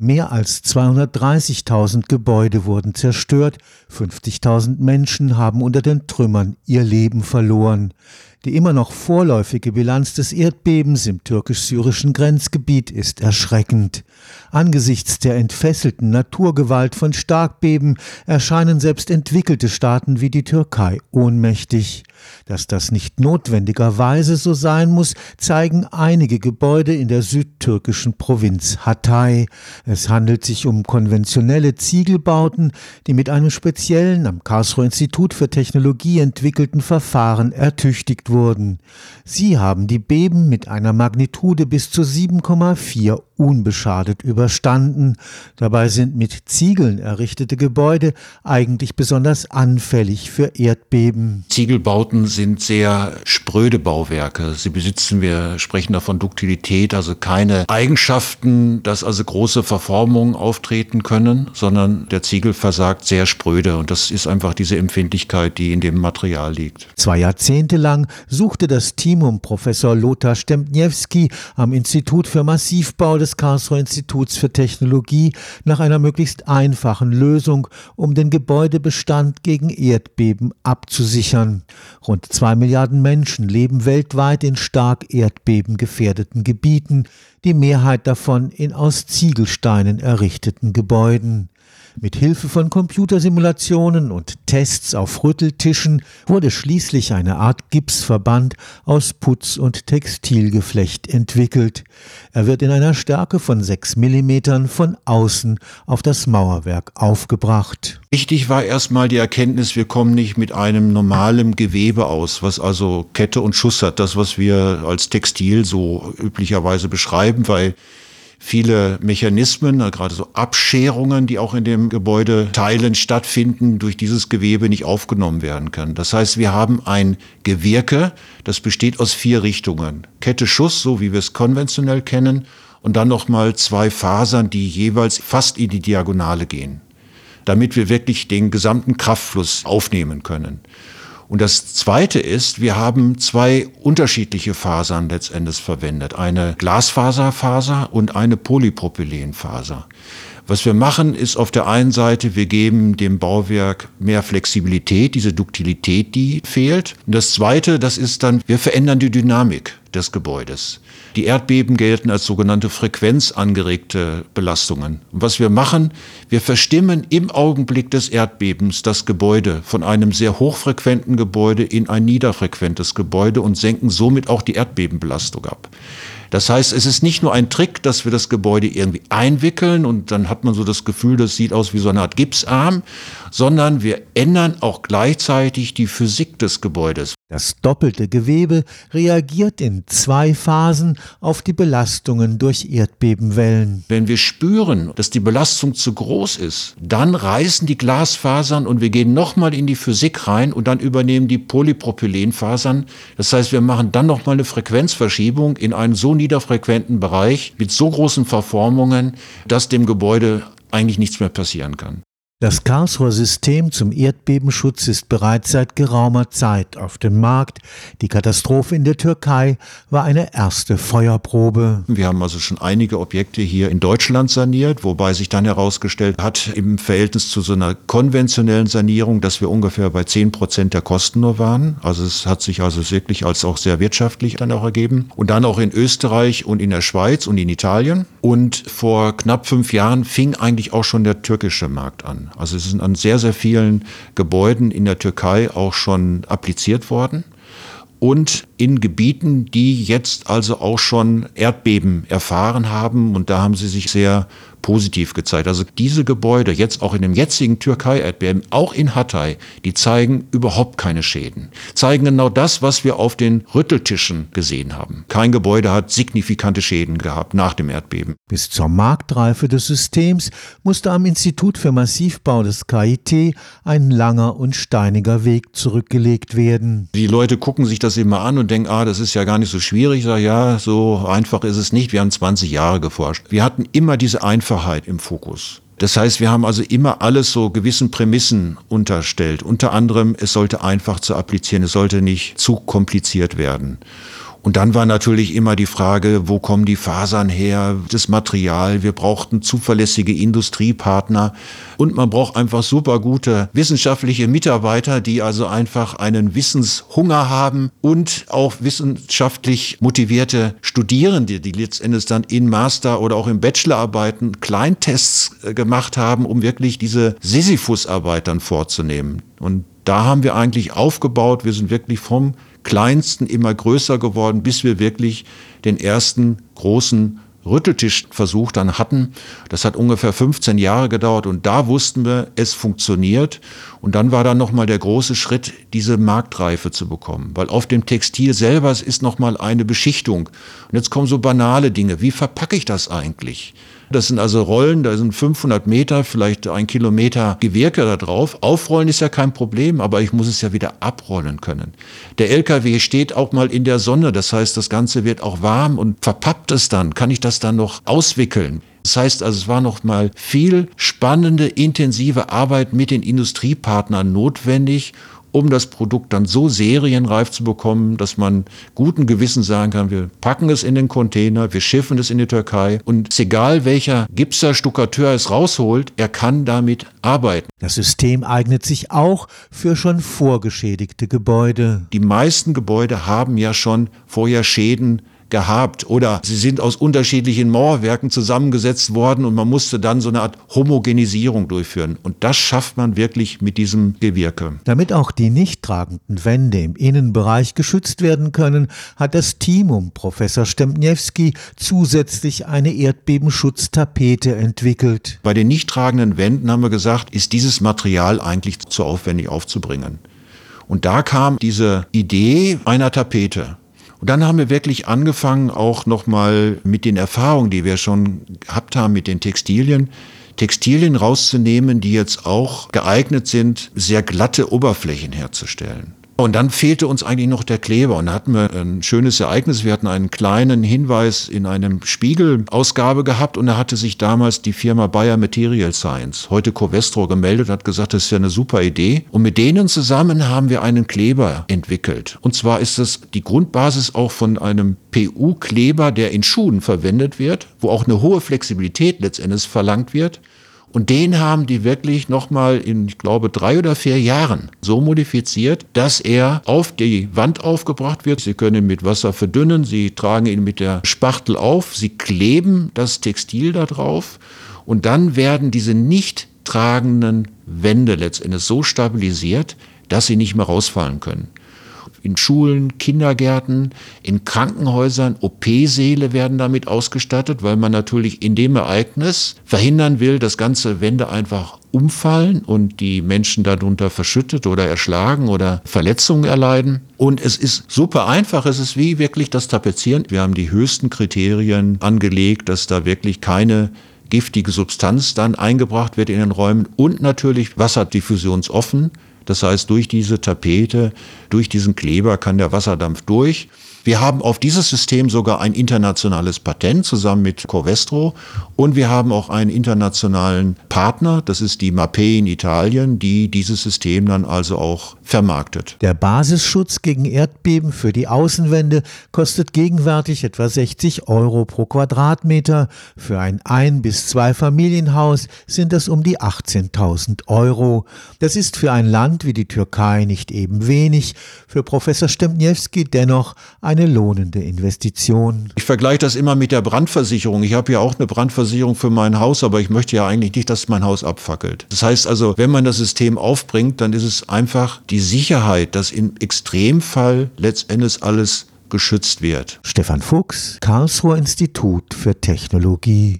Mehr als 230.000 Gebäude wurden zerstört, 50.000 Menschen haben unter den Trümmern ihr Leben verloren. Die immer noch vorläufige Bilanz des Erdbebens im türkisch-syrischen Grenzgebiet ist erschreckend. Angesichts der entfesselten Naturgewalt von Starkbeben erscheinen selbst entwickelte Staaten wie die Türkei ohnmächtig. Dass das nicht notwendigerweise so sein muss, zeigen einige Gebäude in der südtürkischen Provinz Hatay. Es handelt sich um konventionelle Ziegelbauten, die mit einem speziellen am Karlsruher Institut für Technologie entwickelten Verfahren ertüchtigt wurden. Sie haben die Beben mit einer Magnitude bis zu 7,4 unbeschadet überstanden. Dabei sind mit Ziegeln errichtete Gebäude eigentlich besonders anfällig für Erdbeben. Ziegelbauten sind sehr spröde Bauwerke. Sie besitzen, wir sprechen davon Duktilität, also keine Eigenschaften, dass also große Verformungen auftreten können, sondern der Ziegel versagt sehr spröde und das ist einfach diese Empfindlichkeit, die in dem Material liegt. Zwei Jahrzehnte lang suchte das Team um Professor Lothar Stempniewski am Institut für Massivbau des des Karlsruher Instituts für Technologie nach einer möglichst einfachen Lösung, um den Gebäudebestand gegen Erdbeben abzusichern. Rund zwei Milliarden Menschen leben weltweit in stark erdbebengefährdeten Gebieten, die Mehrheit davon in aus Ziegelsteinen errichteten Gebäuden. Mit Hilfe von Computersimulationen und Tests auf Rütteltischen wurde schließlich eine Art Gipsverband aus Putz- und Textilgeflecht entwickelt. Er wird in einer Stärke von 6 mm von außen auf das Mauerwerk aufgebracht. Wichtig war erstmal die Erkenntnis, wir kommen nicht mit einem normalen Gewebe aus, was also Kette und Schuss hat, das, was wir als Textil so üblicherweise beschreiben, weil viele Mechanismen, gerade so Abscherungen, die auch in dem Gebäudeteilen stattfinden, durch dieses Gewebe nicht aufgenommen werden können. Das heißt, wir haben ein Gewirke, das besteht aus vier Richtungen. Kette Schuss, so wie wir es konventionell kennen, und dann nochmal zwei Fasern, die jeweils fast in die Diagonale gehen, damit wir wirklich den gesamten Kraftfluss aufnehmen können. Und das Zweite ist, wir haben zwei unterschiedliche Fasern letztendlich verwendet. Eine Glasfaserfaser und eine Polypropylenfaser. Was wir machen, ist auf der einen Seite, wir geben dem Bauwerk mehr Flexibilität, diese Duktilität, die fehlt. Und das Zweite, das ist dann, wir verändern die Dynamik des Gebäudes. Die Erdbeben gelten als sogenannte frequenzangeregte Belastungen. Und was wir machen, wir verstimmen im Augenblick des Erdbebens das Gebäude von einem sehr hochfrequenten Gebäude in ein niederfrequentes Gebäude und senken somit auch die Erdbebenbelastung ab. Das heißt, es ist nicht nur ein Trick, dass wir das Gebäude irgendwie einwickeln und dann hat man so das Gefühl, das sieht aus wie so eine Art Gipsarm, sondern wir ändern auch gleichzeitig die Physik des Gebäudes. Das doppelte Gewebe reagiert in zwei Phasen auf die Belastungen durch Erdbebenwellen. Wenn wir spüren, dass die Belastung zu groß ist, dann reißen die Glasfasern und wir gehen nochmal in die Physik rein und dann übernehmen die Polypropylenfasern. Das heißt, wir machen dann nochmal eine Frequenzverschiebung in einen so niederfrequenten Bereich mit so großen Verformungen, dass dem Gebäude eigentlich nichts mehr passieren kann. Das Karlsruher System zum Erdbebenschutz ist bereits seit geraumer Zeit auf dem Markt. Die Katastrophe in der Türkei war eine erste Feuerprobe. Wir haben also schon einige Objekte hier in Deutschland saniert, wobei sich dann herausgestellt hat, im Verhältnis zu so einer konventionellen Sanierung, dass wir ungefähr bei zehn Prozent der Kosten nur waren. Also es hat sich also wirklich als auch sehr wirtschaftlich dann auch ergeben. Und dann auch in Österreich und in der Schweiz und in Italien. Und vor knapp fünf Jahren fing eigentlich auch schon der türkische Markt an. Also es sind an sehr, sehr vielen Gebäuden in der Türkei auch schon appliziert worden. Und in Gebieten, die jetzt also auch schon Erdbeben erfahren haben. Und da haben sie sich sehr positiv gezeigt. Also diese Gebäude, jetzt auch in dem jetzigen Türkei-Erdbeben, auch in Hatay, die zeigen überhaupt keine Schäden. Zeigen genau das, was wir auf den Rütteltischen gesehen haben. Kein Gebäude hat signifikante Schäden gehabt nach dem Erdbeben. Bis zur Marktreife des Systems musste am Institut für Massivbau des KIT ein langer und steiniger Weg zurückgelegt werden. Die Leute gucken sich das immer an und denken, ah, das ist ja gar nicht so schwierig. Ich sage, ja, so einfach ist es nicht. Wir haben 20 Jahre geforscht. Wir hatten immer diese Einfachheit im Fokus. Das heißt, wir haben also immer alles so gewissen Prämissen unterstellt. Unter anderem, es sollte einfach zu applizieren, es sollte nicht zu kompliziert werden. Und dann war natürlich immer die Frage, wo kommen die Fasern her, das Material. Wir brauchten zuverlässige Industriepartner und man braucht einfach super gute wissenschaftliche Mitarbeiter, die also einfach einen Wissenshunger haben und auch wissenschaftlich motivierte Studierende, die letztendlich dann in Master oder auch in Bachelorarbeiten Kleintests äh, gemacht haben, um wirklich diese Sisyphus-Arbeit dann vorzunehmen. Und da haben wir eigentlich aufgebaut. Wir sind wirklich vom kleinsten immer größer geworden, bis wir wirklich den ersten großen Rütteltischversuch dann hatten. Das hat ungefähr 15 Jahre gedauert und da wussten wir, es funktioniert. Und dann war dann nochmal der große Schritt, diese Marktreife zu bekommen. Weil auf dem Textil selber ist nochmal eine Beschichtung. Und jetzt kommen so banale Dinge. Wie verpacke ich das eigentlich? Das sind also Rollen, da sind 500 Meter, vielleicht ein Kilometer Gewirke da drauf. Aufrollen ist ja kein Problem, aber ich muss es ja wieder abrollen können. Der LKW steht auch mal in der Sonne, das heißt, das Ganze wird auch warm und verpappt es dann. Kann ich das dann noch auswickeln? Das heißt also, es war noch mal viel spannende, intensive Arbeit mit den Industriepartnern notwendig, um das Produkt dann so serienreif zu bekommen, dass man guten Gewissen sagen kann, wir packen es in den Container, wir schiffen es in die Türkei und es ist egal, welcher Gipser, Stuckateur es rausholt, er kann damit arbeiten. Das System eignet sich auch für schon vorgeschädigte Gebäude. Die meisten Gebäude haben ja schon vorher Schäden gehabt oder sie sind aus unterschiedlichen Mauerwerken zusammengesetzt worden und man musste dann so eine Art Homogenisierung durchführen. Und das schafft man wirklich mit diesem Gewirke. Damit auch die nicht tragenden Wände im Innenbereich geschützt werden können, hat das Team um Professor Stempniewski zusätzlich eine Erdbebenschutztapete entwickelt. Bei den nicht tragenden Wänden haben wir gesagt, ist dieses Material eigentlich zu aufwendig aufzubringen. Und da kam diese Idee einer Tapete. Und dann haben wir wirklich angefangen, auch nochmal mit den Erfahrungen, die wir schon gehabt haben mit den Textilien, Textilien rauszunehmen, die jetzt auch geeignet sind, sehr glatte Oberflächen herzustellen. Und dann fehlte uns eigentlich noch der Kleber. Und da hatten wir ein schönes Ereignis. Wir hatten einen kleinen Hinweis in einem Spiegel-Ausgabe gehabt. Und da hatte sich damals die Firma Bayer Material Science, heute Covestro, gemeldet, hat gesagt, das ist ja eine super Idee. Und mit denen zusammen haben wir einen Kleber entwickelt. Und zwar ist das die Grundbasis auch von einem PU-Kleber, der in Schuhen verwendet wird, wo auch eine hohe Flexibilität letztendlich verlangt wird. Und den haben die wirklich nochmal in, ich glaube, drei oder vier Jahren so modifiziert, dass er auf die Wand aufgebracht wird. Sie können ihn mit Wasser verdünnen, sie tragen ihn mit der Spachtel auf, sie kleben das Textil da drauf und dann werden diese nicht tragenden Wände letztendlich so stabilisiert, dass sie nicht mehr rausfallen können in Schulen, Kindergärten, in Krankenhäusern, OP-Säle werden damit ausgestattet, weil man natürlich in dem Ereignis verhindern will, dass ganze Wände einfach umfallen und die Menschen darunter verschüttet oder erschlagen oder Verletzungen erleiden. Und es ist super einfach, es ist wie wirklich das Tapezieren. Wir haben die höchsten Kriterien angelegt, dass da wirklich keine giftige Substanz dann eingebracht wird in den Räumen und natürlich wasserdiffusionsoffen. Das heißt, durch diese Tapete, durch diesen Kleber kann der Wasserdampf durch. Wir haben auf dieses System sogar ein internationales Patent zusammen mit Covestro und wir haben auch einen internationalen Partner, das ist die MAPE in Italien, die dieses System dann also auch vermarktet. Der Basisschutz gegen Erdbeben für die Außenwände kostet gegenwärtig etwa 60 Euro pro Quadratmeter. Für ein Ein- bis Zwei-Familienhaus sind das um die 18.000 Euro. Das ist für ein Land wie die Türkei nicht eben wenig, für Professor Stempniewski dennoch eine lohnende Investition. Ich vergleiche das immer mit der Brandversicherung. Ich habe ja auch eine Brandversicherung für mein Haus, aber ich möchte ja eigentlich nicht, dass mein Haus abfackelt. Das heißt also, wenn man das System aufbringt, dann ist es einfach die Sicherheit, dass im Extremfall letztendlich alles geschützt wird. Stefan Fuchs, Karlsruher Institut für Technologie.